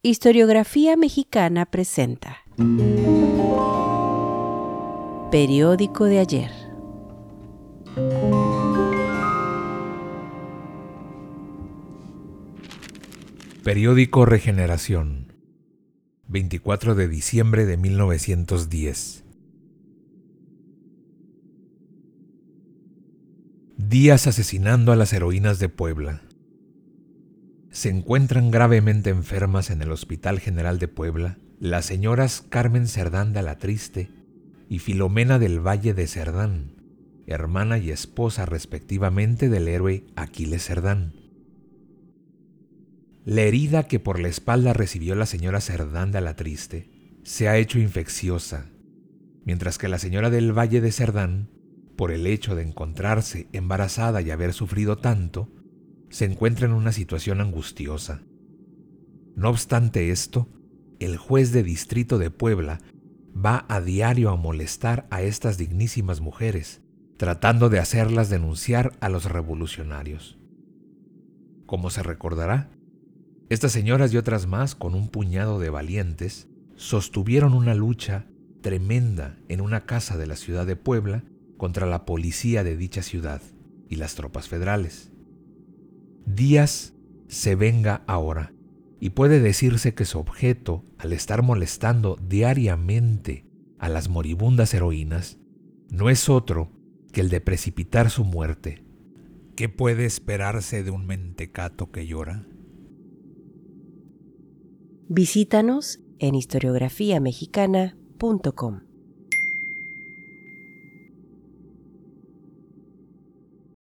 Historiografía Mexicana presenta. Periódico de ayer. Periódico Regeneración. 24 de diciembre de 1910 Días asesinando a las heroínas de Puebla se encuentran gravemente enfermas en el Hospital General de Puebla las señoras Carmen Cerdán de la Triste y Filomena del Valle de Cerdán, hermana y esposa respectivamente del héroe Aquiles Cerdán. La herida que por la espalda recibió la señora Cerdán de la Triste se ha hecho infecciosa, mientras que la señora del Valle de Cerdán, por el hecho de encontrarse embarazada y haber sufrido tanto, se encuentra en una situación angustiosa. No obstante esto, el juez de distrito de Puebla va a diario a molestar a estas dignísimas mujeres, tratando de hacerlas denunciar a los revolucionarios. Como se recordará, estas señoras y otras más, con un puñado de valientes, sostuvieron una lucha tremenda en una casa de la ciudad de Puebla contra la policía de dicha ciudad y las tropas federales. Díaz se venga ahora, y puede decirse que su objeto, al estar molestando diariamente a las moribundas heroínas, no es otro que el de precipitar su muerte. ¿Qué puede esperarse de un mentecato que llora? Visítanos en historiografiamexicana.com.